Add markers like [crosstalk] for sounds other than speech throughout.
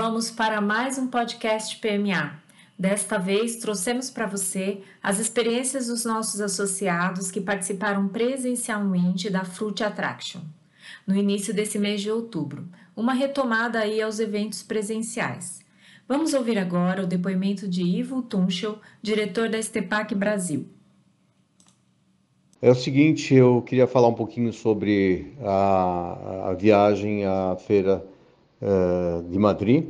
Vamos para mais um podcast PMA. Desta vez trouxemos para você as experiências dos nossos associados que participaram presencialmente da Fruit Attraction no início desse mês de outubro, uma retomada aí aos eventos presenciais. Vamos ouvir agora o depoimento de Ivo Tunchel, diretor da Estepac Brasil. É o seguinte, eu queria falar um pouquinho sobre a, a viagem à feira de Madrid.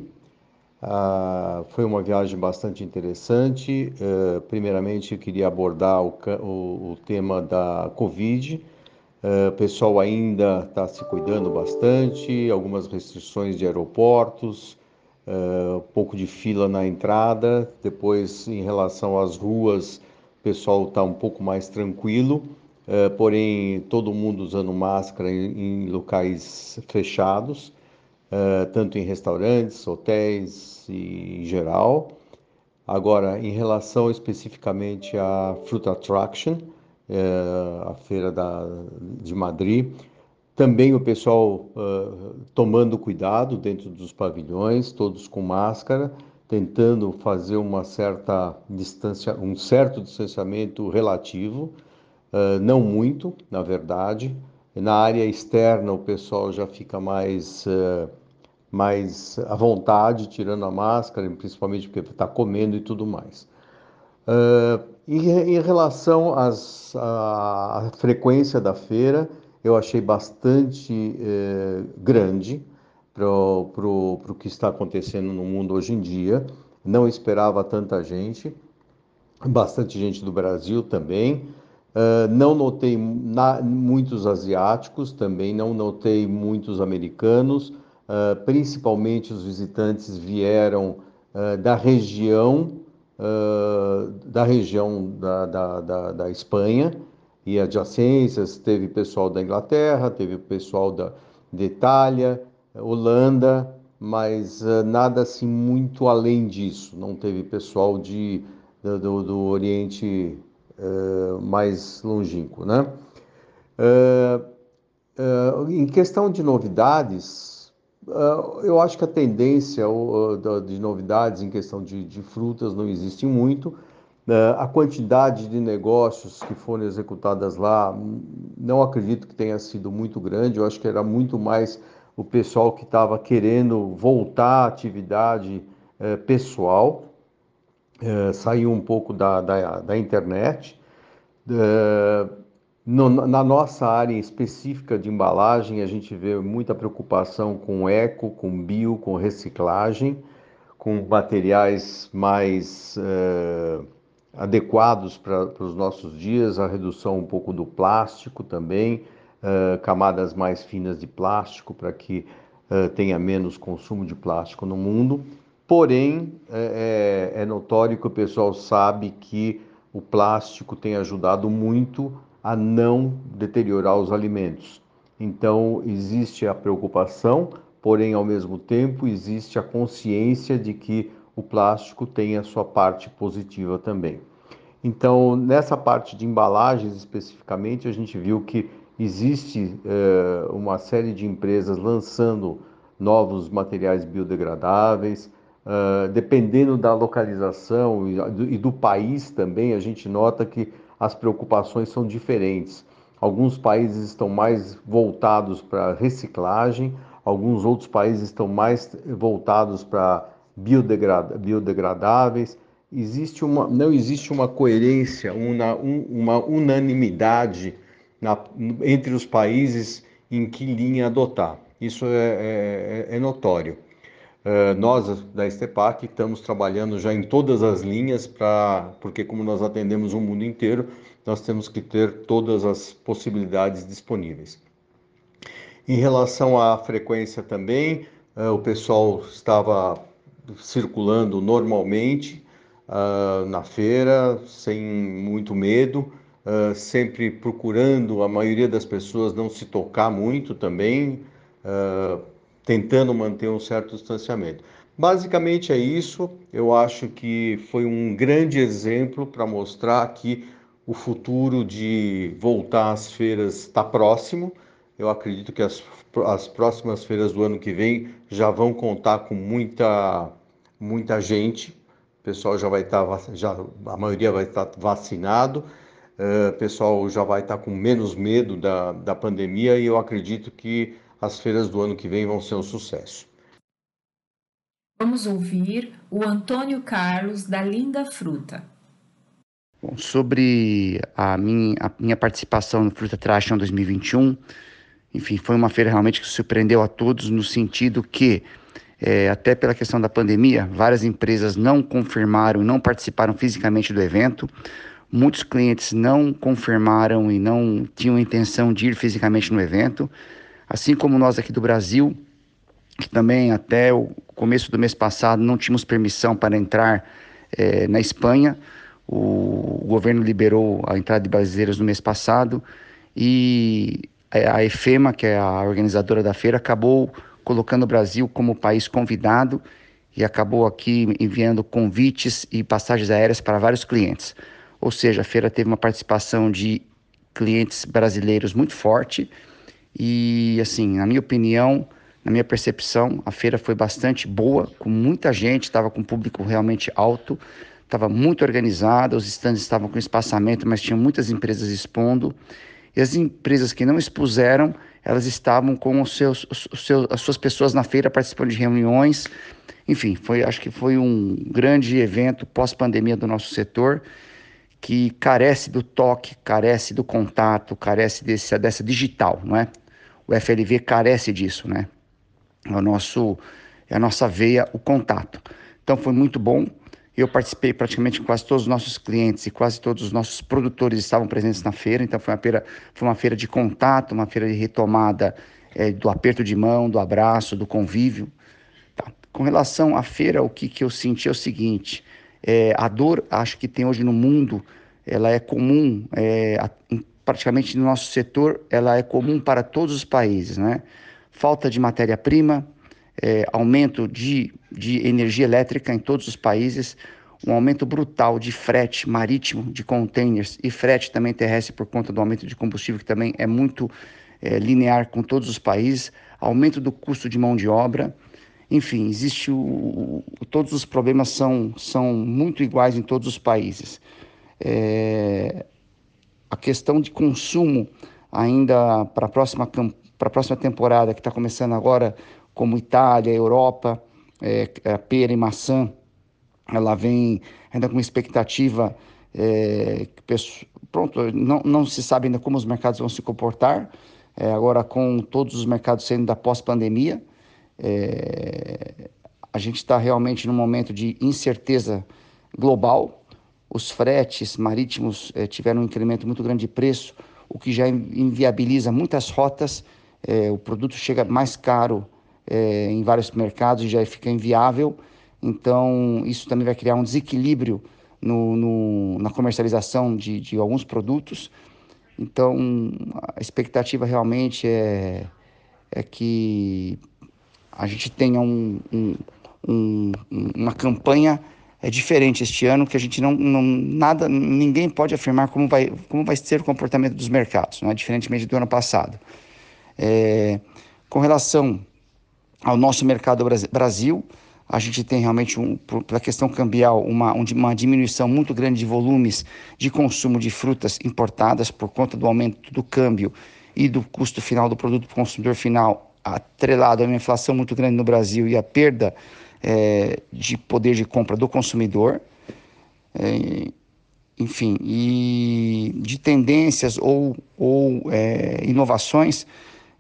Uh, foi uma viagem bastante interessante. Uh, primeiramente, eu queria abordar o, tema da Covid. o pessoal ainda está se cuidando bastante, algumas restrições de aeroportos, um pouco de fila na entrada. Depois, em relação às ruas, o pessoal está um pouco mais tranquilo. Porém todo mundo usando máscara em, locais fechados, tanto em restaurantes, hotéis e em geral. Agora, em relação especificamente à Fruit Attraction, uh, a feira da, de Madrid, também o pessoal tomando cuidado dentro dos pavilhões, todos com máscara, tentando fazer uma certa distância, um certo distanciamento relativo Uh, não muito, na verdade. Na área externa, o pessoal já fica mais, uh, mais à vontade, tirando a máscara, principalmente porque está comendo e tudo mais. Uh, em, em, relação às, à, à, frequência da feira, eu achei bastante eh, grande para o que está acontecendo no mundo hoje em dia. Não esperava tanta gente, bastante gente do Brasil também. Uh, não notei na, muitos asiáticos, também não notei muitos americanos, uh, principalmente os visitantes vieram uh, da região da região da, da, da, da, Espanha e adjacências, teve pessoal da Inglaterra, teve pessoal da, de Itália, Holanda, mas nada assim muito além disso, não teve pessoal de, do, do Oriente uh, mais longínquo. Né? Uh, uh, em questão de novidades, eu acho que a tendência de novidades em questão de, de frutas não existe muito. a quantidade de negócios que foram executadas lá, não acredito que tenha sido muito grande. Eu acho que era muito mais o pessoal que estava querendo voltar à atividade pessoal é, saiu um pouco da, da, da internet. No, na nossa área específica de embalagem, a gente vê muita preocupação com eco, com bio, com reciclagem, com materiais mais é, adequados para os nossos dias, a redução um pouco do plástico também, é, camadas mais finas de plástico para que é, tenha menos consumo de plástico no mundo. Porém, é, é, é notório que o pessoal sabe que o plástico tem ajudado muito a não deteriorar os alimentos. Então, existe a preocupação, porém, ao mesmo tempo, existe a consciência de que o plástico tem a sua parte positiva também. Então, nessa parte de embalagens especificamente, a gente viu que existe é, uma série de empresas lançando novos materiais biodegradáveis, Uh, dependendo da localização e do, país também, a gente nota que as preocupações são diferentes. Alguns países estão mais voltados para reciclagem, alguns outros países estão mais voltados para biodegrad biodegradáveis. Existe uma, não existe uma coerência, uma, uma unanimidade na, entre os países em que linha adotar. Isso é, é, é notório. Eh, nós da Estepac estamos trabalhando já em todas as linhas para porque como nós atendemos o mundo inteiro, nós temos que ter todas as possibilidades disponíveis. Em relação à frequência também, uh, o pessoal estava circulando normalmente uh, na feira, sem muito medo, sempre procurando a maioria das pessoas não se tocar muito também tentando manter um certo distanciamento. Basicamente é isso. Eu acho que foi um grande exemplo para mostrar que o futuro de voltar às feiras está próximo. eu acredito que as, as próximas feiras do ano que vem já vão contar com muita, muita gente. O pessoal já vai estar, tá já, a maioria vai estar vacinado, uh, o pessoal já vai estar com menos medo da, da pandemia e eu acredito que as feiras do ano que vem vão ser um sucesso. Vamos ouvir o Antônio Carlos da Linda Fruta. Bom, sobre a minha, a minha participação no Fruta Trash 2021, enfim, foi uma feira realmente que surpreendeu a todos no sentido que, é, até pela questão da pandemia, várias empresas não confirmaram e não participaram fisicamente do evento. Muitos clientes não confirmaram e não tinham intenção de ir fisicamente no evento. Assim como nós aqui do Brasil, que também até o começo do mês passado não tínhamos permissão para entrar é, na Espanha. O, governo liberou a entrada de brasileiros no mês passado e a EFEMA, que é a organizadora da feira, acabou colocando o Brasil como país convidado e acabou aqui enviando convites e passagens aéreas para vários clientes. Ou seja, a feira teve uma participação de clientes brasileiros muito forte e, assim, na minha opinião, na minha percepção, a feira foi bastante boa, com muita gente, estava com público realmente alto, estava muito organizada, os estandes estavam com espaçamento, mas tinha muitas empresas expondo. E as empresas que não expuseram, elas estavam com os seus, os seus, as suas pessoas na feira participando de reuniões. Enfim, foi, acho que foi um grande evento pós-pandemia do nosso setor que carece do toque, carece do contato, carece desse, dessa digital, não é? O FLV carece disso, né? É o nosso, é a nossa veia, o contato. Então foi muito bom. Eu participei praticamente com quase todos os nossos clientes e quase todos os nossos produtores estavam presentes na feira, então foi uma feira, foi uma feira de contato, uma feira de retomada é, do aperto de mão, do abraço, do convívio. Tá. Com relação à feira, o que, que eu senti é o seguinte: é, a dor, acho que tem hoje no mundo, ela é comum, é, a, praticamente no nosso setor, ela é comum para todos os países, né? Falta de matéria-prima, é, aumento de, de energia elétrica em todos os países, um aumento brutal de frete marítimo, de containers e frete também terrestre por conta do aumento de combustível, que também é muito é, linear com todos os países, aumento do custo de mão de obra. Enfim, existe o, o, todos os problemas são, são muito iguais em todos os países. É, questão de consumo ainda para a próxima, próxima temporada, que está começando agora, como Itália, Europa, é, a é, pera e maçã, ela vem ainda com uma expectativa é, pronto, não, não se sabe ainda como os mercados vão se comportar, é, agora com todos os mercados saindo da pós-pandemia, é, a gente está realmente num momento de incerteza global, os fretes marítimos é, tiveram um incremento muito grande de preço, o que já inviabiliza muitas rotas, é, o produto chega mais caro é, em vários mercados e já fica inviável. Então, isso também vai criar um desequilíbrio no, no, na comercialização de, de alguns produtos. Então, a expectativa realmente é, é que a gente tenha um, um, um, uma campanha é diferente este ano, que a gente não, não nada, ninguém pode afirmar como vai, como vai ser o comportamento dos mercados, não é diferentemente do ano passado. É, com relação ao nosso mercado Brasil. A gente tem realmente, um, pela questão cambial, uma, uma diminuição muito grande de volumes de consumo de frutas importadas por conta do aumento do câmbio e do custo final do produto para o consumidor final, atrelado a uma inflação muito grande no Brasil e a perda é, de poder de compra do consumidor. É, enfim, e de tendências ou, ou é, inovações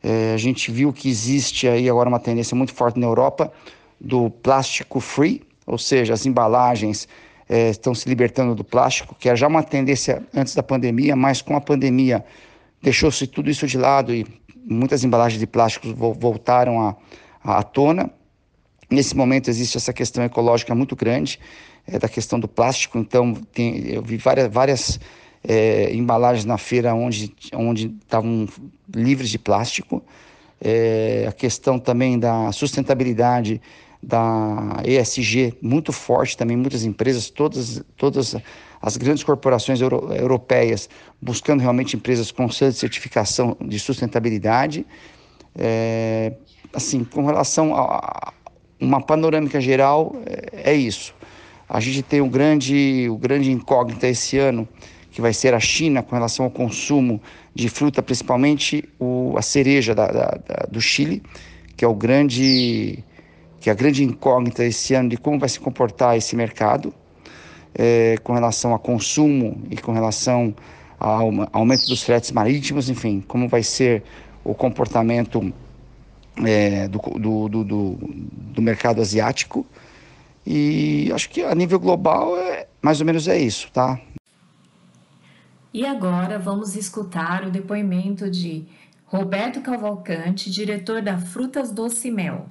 é, a gente viu que existe aí agora uma tendência muito forte na Europa do plástico free, ou seja, as embalagens é, estão se libertando do plástico, que era já uma tendência antes da pandemia, mas com a pandemia deixou-se tudo isso de lado e muitas embalagens de plástico voltaram à, à tona. Nesse momento existe essa questão ecológica muito grande, é, da questão do plástico, então tem, eu vi várias, várias é, embalagens na feira onde estavam livres de plástico. É, a questão também da sustentabilidade da ESG muito forte também muitas empresas todas todas as grandes corporações euro, europeias buscando realmente empresas com certificação de sustentabilidade. É, assim, com relação a uma panorâmica geral, é, é isso. A gente tem um grande, o grande incógnita esse ano, que vai ser a China com relação ao consumo de fruta, principalmente o, a cereja da, da, da, do Chile, que é o grande que é a grande incógnita esse ano de como vai se comportar esse mercado é, com relação a consumo e com relação ao aumento dos fretes marítimos, enfim, como vai ser o comportamento é, do, do, do, do, mercado asiático. E acho que a nível global é mais ou menos é isso, tá? E agora vamos escutar o depoimento de Roberto Cavalcante, diretor da Frutas Doce Mel.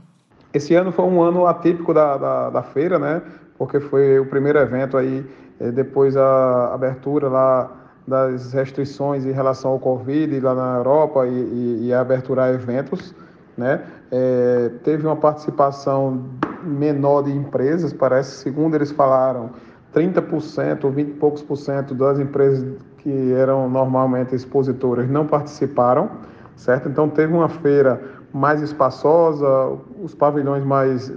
Esse ano foi um ano atípico da, da, da feira, né? Porque foi o primeiro evento aí, eh, depois a abertura lá das restrições em relação ao Covid lá na Europa e, e, e a abertura a eventos, né? É, teve uma participação menor de empresas, parece, segundo eles falaram, 30%, 20 e poucos por cento das empresas que eram normalmente expositoras não participaram, certo? Então teve uma feira mais espaçosa, os pavilhões mais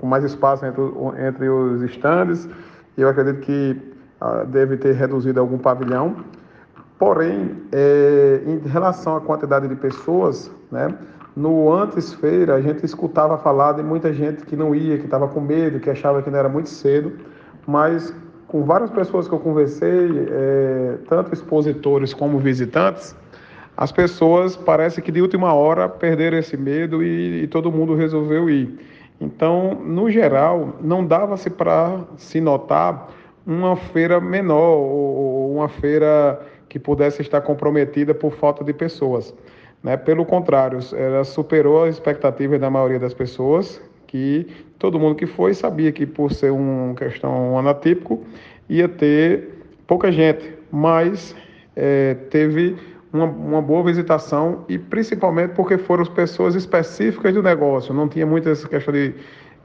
com mais espaço entre, entre os estandes. Eu acredito que ah, deve ter reduzido algum pavilhão. Porém, é, em relação à quantidade de pessoas, né, no antes feira a gente escutava falar de muita gente que não ia, que estava com medo, que achava que não era muito cedo, mas com várias pessoas que eu conversei, é, tanto expositores como visitantes, as pessoas parece que de última hora perderam esse medo e, e todo mundo resolveu ir. Então, no geral, não dava-se para se notar uma feira menor ou uma feira que pudesse estar comprometida por falta de pessoas. Né? Pelo contrário, ela superou as expectativas da maioria das pessoas, que todo mundo que foi sabia que por ser uma questão anatípico ia ter pouca gente, mas é, teve uma, uma, boa visitação e principalmente porque foram pessoas específicas do negócio, não tinha muita essa questão de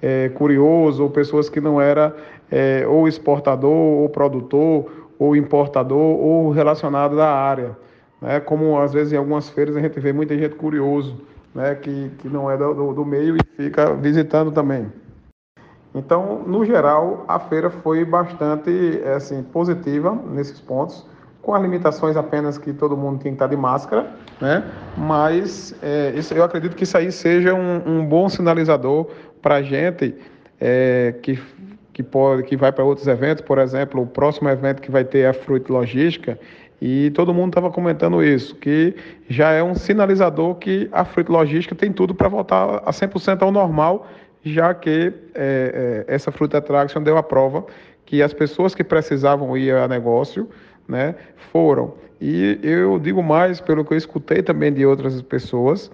é, curioso ou pessoas que não era é, ou exportador ou produtor ou importador ou relacionado da área, né? Como às vezes em algumas feiras a gente vê muita gente curioso, né? Que, que não é do, do meio e fica visitando também. Então, no geral, a feira foi bastante assim positiva nesses pontos com as limitações apenas que todo mundo tem que estar de máscara, né? Mas é, isso, eu acredito que isso aí seja um, um bom sinalizador para a gente é, que que pode que vai para outros eventos, por exemplo, o próximo evento que vai ter é a Fruit Logística e todo mundo estava comentando isso, que já é um sinalizador que a Fruit Logística tem tudo para voltar a 100% ao normal, já que é, é, essa Fruit Attraction deu a prova que as pessoas que precisavam ir a negócio né, foram. E eu digo mais pelo que eu escutei também de outras pessoas,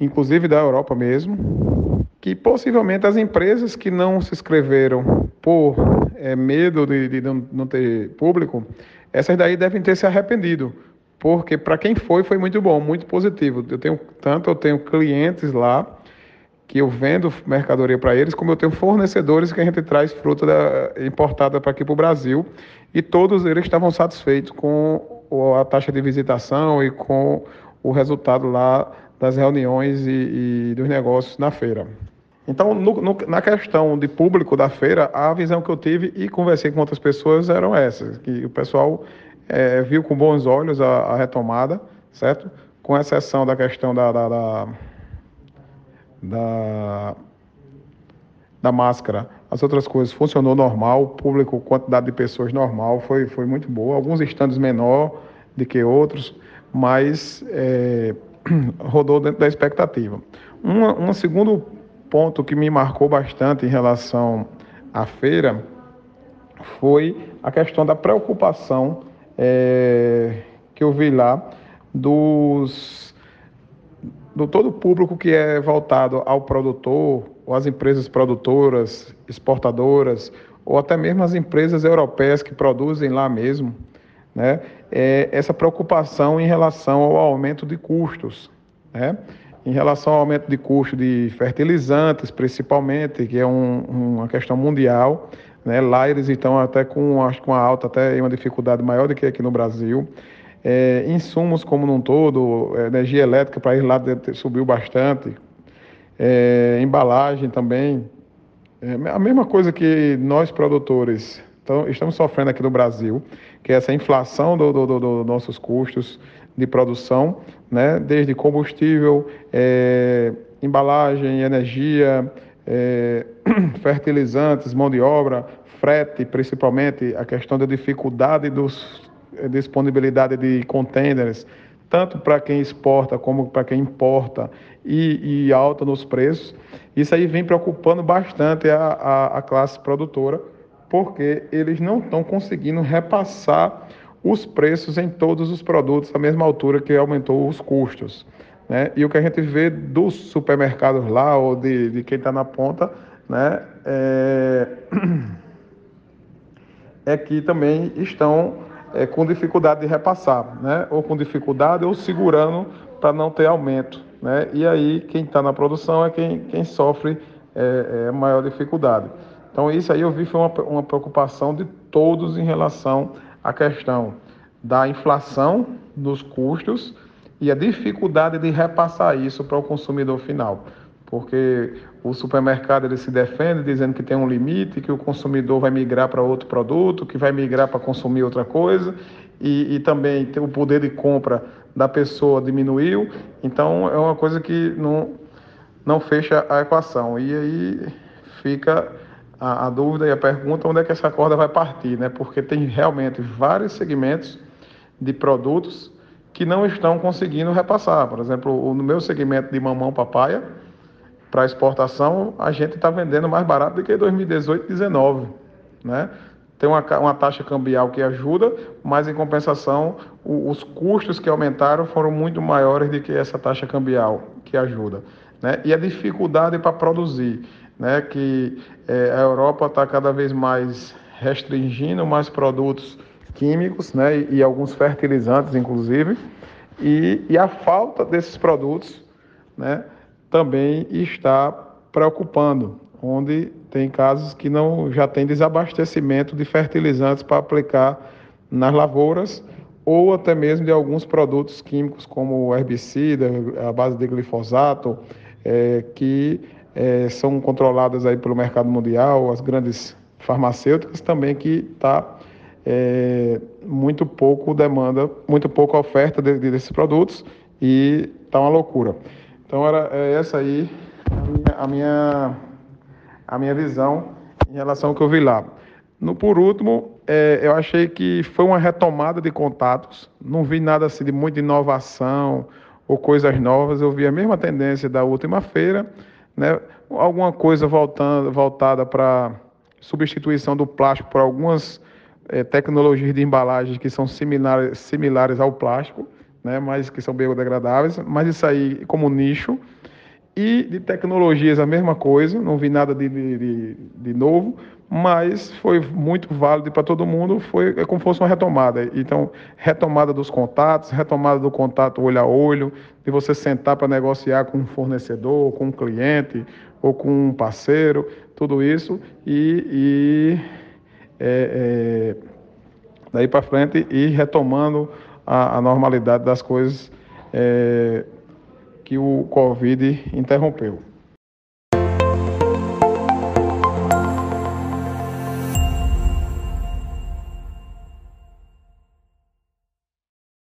inclusive da Europa mesmo, que possivelmente as empresas que não se inscreveram por é, medo de, de não, não, ter público, essas daí devem ter se arrependido, porque para quem foi, foi muito bom, muito positivo. Eu tenho tanto eu tenho clientes lá que eu vendo mercadoria para eles, como eu tenho fornecedores que a gente traz fruta da, importada para aqui para o Brasil, e todos eles estavam satisfeitos com a taxa de visitação e com o resultado lá das reuniões e, e dos negócios na feira. Então, no, no, na questão de público da feira, a visão que eu tive e conversei com outras pessoas eram essas, que o pessoal é, viu com bons olhos a, a, retomada, certo? Com exceção da questão da, da, da da, da máscara. As outras coisas funcionou normal, público, quantidade de pessoas normal, foi, foi muito boa. Alguns estandes menor do que outros, mas é, [clears throat] rodou dentro da expectativa. Um, um segundo ponto que me marcou bastante em relação à feira foi a questão da preocupação é, que eu vi lá dos do todo o público que é voltado ao produtor, ou às empresas produtoras, exportadoras, ou até mesmo as empresas europeias que produzem lá mesmo, né? É essa preocupação em relação ao aumento de custos, né? Em relação ao aumento de custo de fertilizantes, principalmente, que é um, uma questão mundial, né? Lá eles estão até com, acho que uma alta, até uma dificuldade maior do que aqui no Brasil. É, insumos como num todo, energia elétrica para ir lá subiu bastante. É, embalagem também. É a mesma coisa que nós produtores então, estamos sofrendo aqui no Brasil, que é essa inflação dos do, do, do nossos custos de produção, né? desde combustível, é, embalagem, energia, é, [clears throat] fertilizantes, mão de obra, frete, principalmente a questão da dificuldade dos é, disponibilidade de containers, tanto para quem exporta como para quem importa, e, e, alta nos preços. Isso aí vem preocupando bastante a, a, a classe produtora porque eles não estão conseguindo repassar os preços em todos os produtos à mesma altura que aumentou os custos. Né? E o que a gente vê dos supermercados lá, ou de, de quem está na ponta, né, é... [clears throat] é que também estão é, com dificuldade de repassar, né? ou com dificuldade ou segurando para não ter aumento. Né? E aí quem está na produção é quem, quem sofre é, é, maior dificuldade. Então, isso aí eu vi foi uma, uma preocupação de todos em relação à questão da inflação dos custos e a dificuldade de repassar isso para o consumidor final. Porque o supermercado ele se defende dizendo que tem um limite, que o consumidor vai migrar para outro produto, que vai migrar para consumir outra coisa, e, e também o poder de compra da pessoa diminuiu. Então é uma coisa que não, não fecha a equação. E aí fica a, a, dúvida e a pergunta onde é que essa corda vai partir, né? Porque tem realmente vários segmentos de produtos que não estão conseguindo repassar. Por exemplo, no meu segmento de mamão papaya, para exportação, a gente está vendendo mais barato do que 2018 e 2019, né? Tem uma, uma taxa cambial que ajuda, mas em compensação, o, os custos que aumentaram foram muito maiores do que essa taxa cambial que ajuda. Né? E a dificuldade para produzir né, que é, a Europa está cada vez mais restringindo mais produtos químicos né, e, e alguns fertilizantes, inclusive, e, e, a falta desses produtos né, também está preocupando, onde tem casos que não já tem desabastecimento de fertilizantes para aplicar nas lavouras ou até mesmo de alguns produtos químicos como herbicida, a base de glifosato, é, que é, são controladas aí pelo mercado mundial, as grandes farmacêuticas também que está é, muito pouco demanda, muito pouca oferta de, de, desses produtos e está uma loucura. Então era é essa aí a minha, a minha, a minha visão em relação ao que eu vi lá. No por último, é, eu achei que foi uma retomada de contatos. Não vi nada assim de muita inovação ou coisas novas. Eu vi a mesma tendência da última feira né? alguma coisa voltando, voltada para substituição do plástico por algumas é, tecnologias de embalagem que são similares, similares ao plástico, né? mas que são biodegradáveis, mas isso aí como nicho. E de tecnologias a mesma coisa, não vi nada de, de, de novo, mas foi muito válido para todo mundo, foi é como se fosse uma retomada. Então, retomada dos contatos, retomada do contato olho a olho, de você sentar para negociar com um fornecedor, com um cliente ou com um parceiro, tudo isso, e, e é, é, daí para frente ir retomando a, a normalidade das coisas é, que o Covid interrompeu.